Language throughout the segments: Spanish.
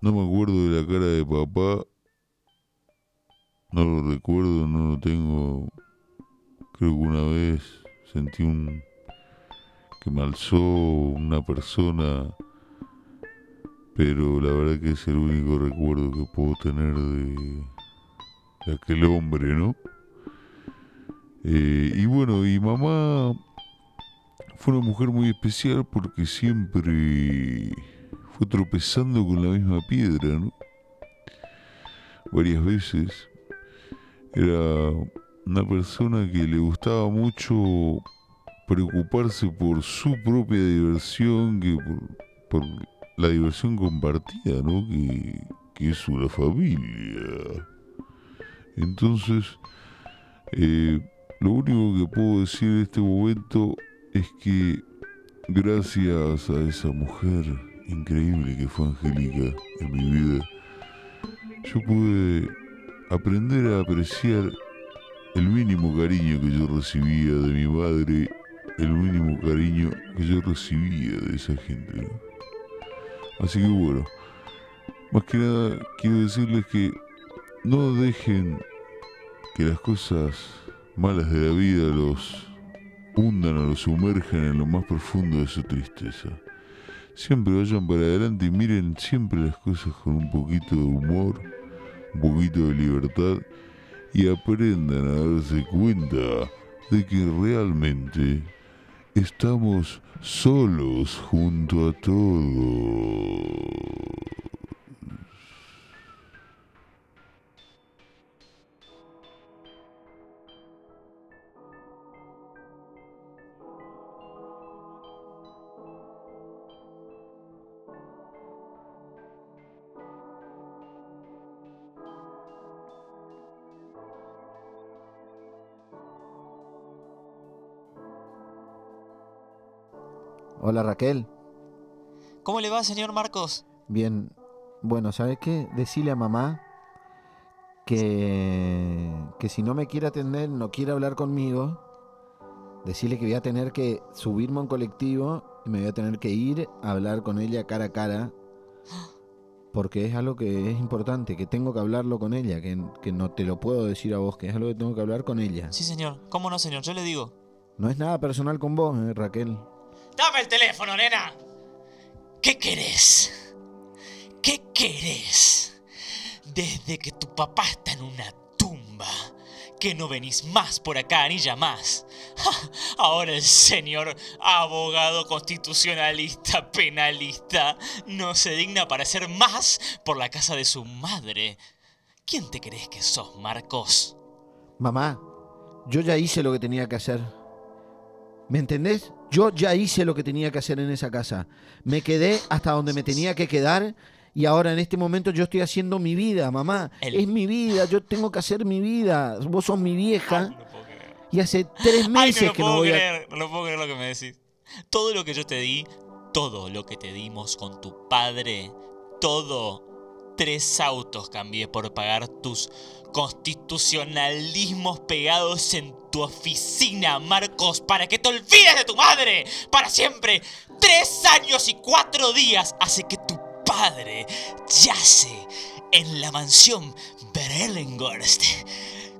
no me acuerdo de la cara de papá. No lo recuerdo, no lo tengo. Creo que una vez sentí un que me alzó una persona, pero la verdad que es el único recuerdo que puedo tener de, de aquel hombre, ¿no? Eh, y bueno, y mamá fue una mujer muy especial porque siempre tropezando con la misma piedra, ¿no? Varias veces. Era una persona que le gustaba mucho preocuparse por su propia diversión que por, la diversión compartida, ¿no? Que, que es una familia. Entonces, eh, lo único que puedo decir en este momento es que gracias a esa mujer increíble que fue Angélica en mi vida, yo pude aprender a apreciar el mínimo cariño que yo recibía de mi madre, el mínimo cariño que yo recibía de esa gente. Así que bueno, más que nada quiero decirles que no dejen que las cosas malas de la vida los hundan o los sumerjan en lo más profundo de su tristeza. Siempre vayan para adelante y miren siempre las cosas con un poquito de humor, un poquito de libertad y aprendan a darse cuenta de que realmente estamos solos junto a todo. Hola Raquel. ¿Cómo le va, señor Marcos? Bien. Bueno, ¿sabes qué? Decirle a mamá que, que si no me quiere atender, no quiere hablar conmigo, decirle que voy a tener que subirme a un colectivo y me voy a tener que ir a hablar con ella cara a cara. Porque es algo que es importante, que tengo que hablarlo con ella, que, que no te lo puedo decir a vos, que es algo que tengo que hablar con ella. Sí, señor. ¿Cómo no, señor? Yo le digo. No es nada personal con vos, eh, Raquel. Dame el teléfono, nena. ¿Qué querés? ¿Qué querés? Desde que tu papá está en una tumba, que no venís más por acá ni llamás. Ahora el señor abogado constitucionalista, penalista, no se digna para hacer más por la casa de su madre. ¿Quién te crees que sos, Marcos? Mamá, yo ya hice lo que tenía que hacer. ¿Me entendés? Yo ya hice lo que tenía que hacer en esa casa. Me quedé hasta donde me tenía que quedar y ahora en este momento yo estoy haciendo mi vida, mamá. Es mi vida, yo tengo que hacer mi vida. Vos sos mi vieja. Y hace tres meses que no voy creer, No puedo creer lo que me decís. Todo lo que yo te di, todo lo que te dimos con tu padre, todo. Tres autos cambié por pagar tus constitucionalismos pegados en tu oficina, Marcos, para que te olvides de tu madre para siempre. Tres años y cuatro días hace que tu padre yace en la mansión Berlingorst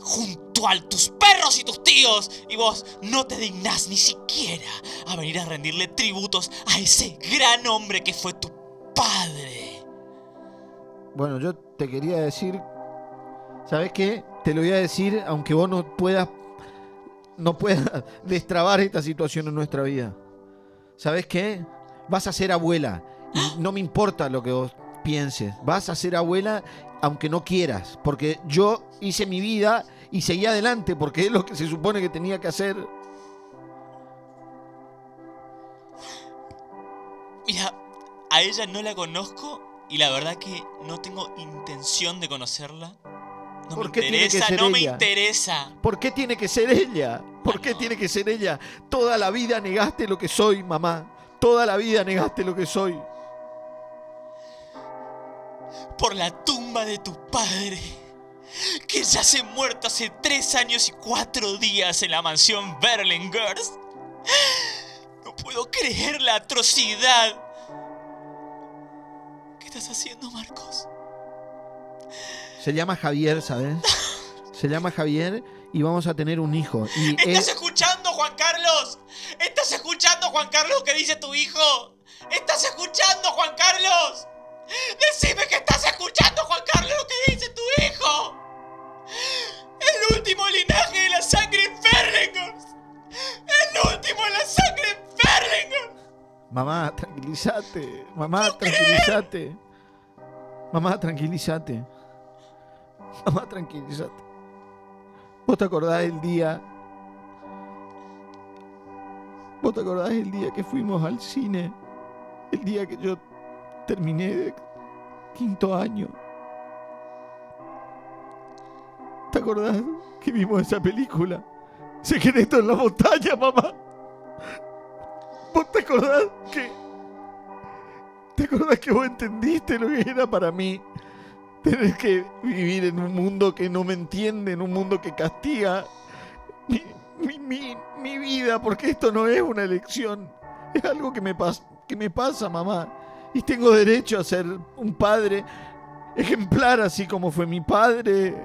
junto a tus perros y tus tíos y vos no te dignás ni siquiera a venir a rendirle tributos a ese gran hombre que fue tu padre. Bueno, yo te quería decir ¿Sabes qué? Te lo voy a decir, aunque vos no puedas, no puedas destrabar esta situación en nuestra vida. ¿Sabes qué? Vas a ser abuela y no me importa lo que vos pienses. Vas a ser abuela aunque no quieras, porque yo hice mi vida y seguí adelante porque es lo que se supone que tenía que hacer. Mira, a ella no la conozco y la verdad que no tengo intención de conocerla. No ¿Por me qué interesa, tiene que ser no me interesa. ¿Por qué tiene que ser ella? ¿Por qué tiene que ser ella? Toda la vida negaste lo que soy, mamá. Toda la vida negaste lo que soy. Por la tumba de tu padre, que ya se muerto hace tres años y cuatro días en la mansión Berlingers. No puedo creer la atrocidad estás haciendo, Marcos? Se llama Javier, ¿sabes? Se llama Javier y vamos a tener un hijo. Y ¿Estás es- escuchando, Juan Carlos? ¿Estás escuchando, Juan Carlos, qué dice tu hijo? ¿Estás escuchando, Juan Carlos? Decime que estás escuchando, Juan Carlos, lo que Mamá, tranquilízate. Mamá, tranquilízate. Mamá, tranquilízate. Mamá, tranquilízate. ¿Vos te acordás del día? ¿Vos te acordás del día que fuimos al cine? El día que yo terminé de quinto año. ¿Te acordás que vimos esa película? Secreto en la montaña, mamá. ¿Vos te acordás que... ¿Te acordás que vos entendiste lo que era para mí? Tener que vivir en un mundo que no me entiende, en un mundo que castiga mi, mi- mi- mi vida, porque esto no es una elección. Es algo que me, pas- que me pasa, mamá. Y tengo derecho a ser un padre ejemplar, así como fue mi padre.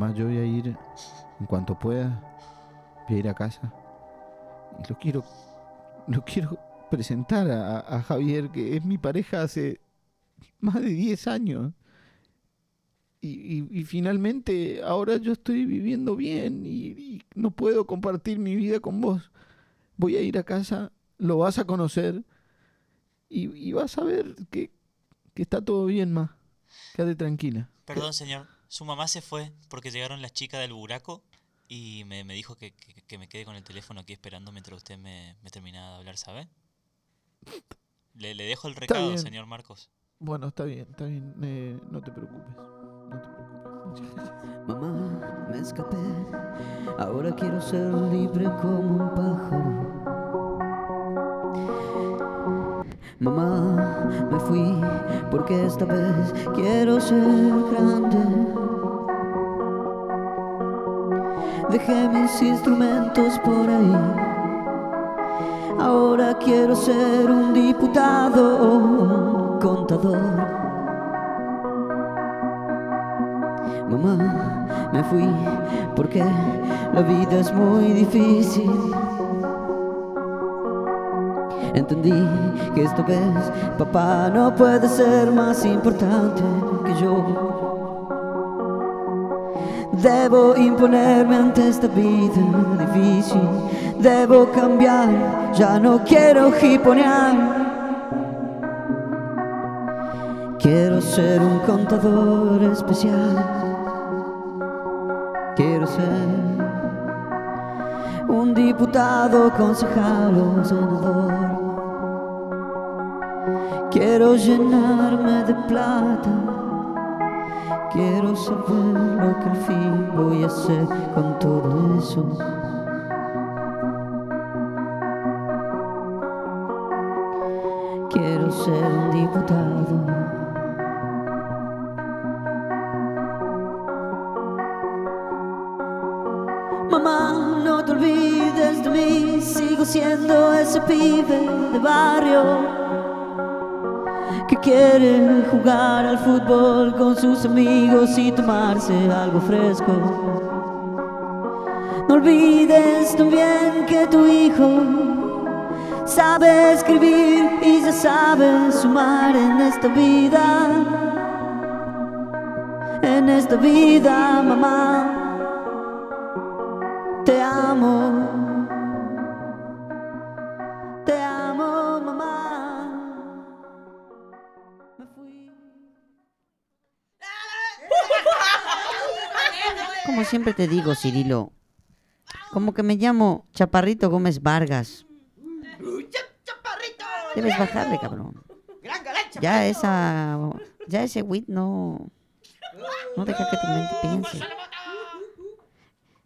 Mamá, yo voy a ir en cuanto pueda. Voy a ir a casa. Y lo quiero. Lo quiero presentar a, a Javier, que es mi pareja hace más de 10 años. Y, y- y finalmente ahora yo estoy viviendo bien y, y no puedo compartir mi vida con vos. Voy a ir a casa, lo vas a conocer y, vas a ver que, que está todo bien, ma. Quédate tranquila. Perdón, señor. Su mamá se fue porque llegaron las chicas del buraco y me, me dijo que, que- que me quede con el teléfono aquí esperando mientras usted me, me terminaba de hablar, ¿sabe? Le, le dejo el recado, señor Marcos. Bueno, está bien, está bien. eh, no te preocupes. No te preocupes. Mamá, me escapé. Ahora quiero ser libre como un pájaro. Mamá, me fui porque esta vez quiero ser grande. Dejé mis instrumentos por ahí. Ahora quiero ser un diputado o un contador. Mamá, me fui porque la vida es muy difícil. Entendí que esta vez papá no puede ser más importante que yo. Debo imponerme ante esta vida difícil. Debo cambiar, ya no quiero hiponear. Quiero ser un contador especial. Quiero ser un diputado, concejal o senador. Quiero llenarme de plata. Quiero saber lo que al fin voy a hacer con todo eso. Quiero ser un diputado. Mamá, no te olvides de mí, sigo siendo ese pibe de barrio quiere jugar al fútbol con sus amigos y tomarse algo fresco. No olvides también que tu hijo sabe escribir y ya sabe sumar en esta vida. En esta vida, mamá. Te amo. Siempre te digo, Cirilo, como que me llamo Chaparrito Gómez Vargas. Debes bajarle, cabrón. Ya esa, ya ese wit no, no deja que tu mente piense.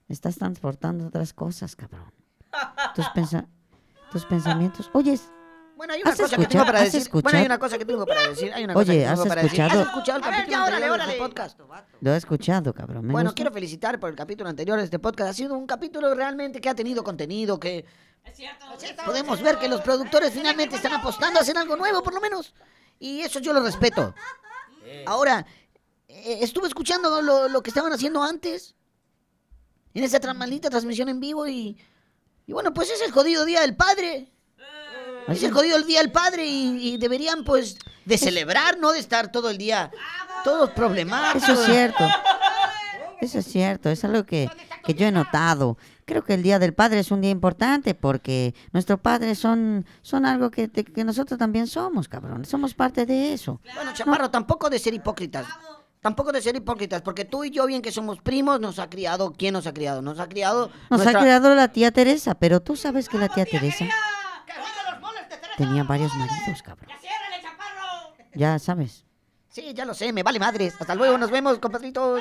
Estás transportando otras cosas, cabrón. tus, pensa- tus pensamientos. Oye, Bueno, hay una ¿Has cosa que tengo escuchado- para decir. escuchado? Bueno, hay una cosa que tengo para decir. Hay una Oye, cosa que tengo ¿has para decir. escuchado? ¿Has escuchado el A ver, capítulo ya, órale, anterior de órale. este podcast? lo he escuchado, cabrón. Bueno, gusta. quiero felicitar por el capítulo anterior de este podcast. Ha sido un capítulo realmente que ha tenido contenido, que podemos ver que los productores finalmente están apostando a hacer algo nuevo, por lo menos. Y eso yo lo respeto. Ahora, eh, estuve escuchando lo, lo que estaban haciendo antes, en esa maldita transmisión en vivo, y, y bueno, pues es el jodido Día del Padre. Es el jodido el Día del Padre y, y deberían, pues, de celebrar, no de estar todo el día todos problemáticos. Eso es cierto. Eso es cierto, es algo que, que yo he notado. Creo que el Día del Padre es un día importante porque nuestros padres son, son algo que, que nosotros también somos, cabrón. Somos parte de eso. Bueno, Chaparro, tampoco de ser hipócritas. Tampoco de ser hipócritas, porque tú y yo, bien que somos primos, nos ha criado. ¿Quién nos ha criado? Nos ha criado. Nos nuestra- ha creado la tía Teresa, pero tú sabes que la tía Teresa tenía varios maridos, cabrón. Ya sabes. Sí, ya lo sé, me vale madres. Hasta luego, nos vemos, compadritos.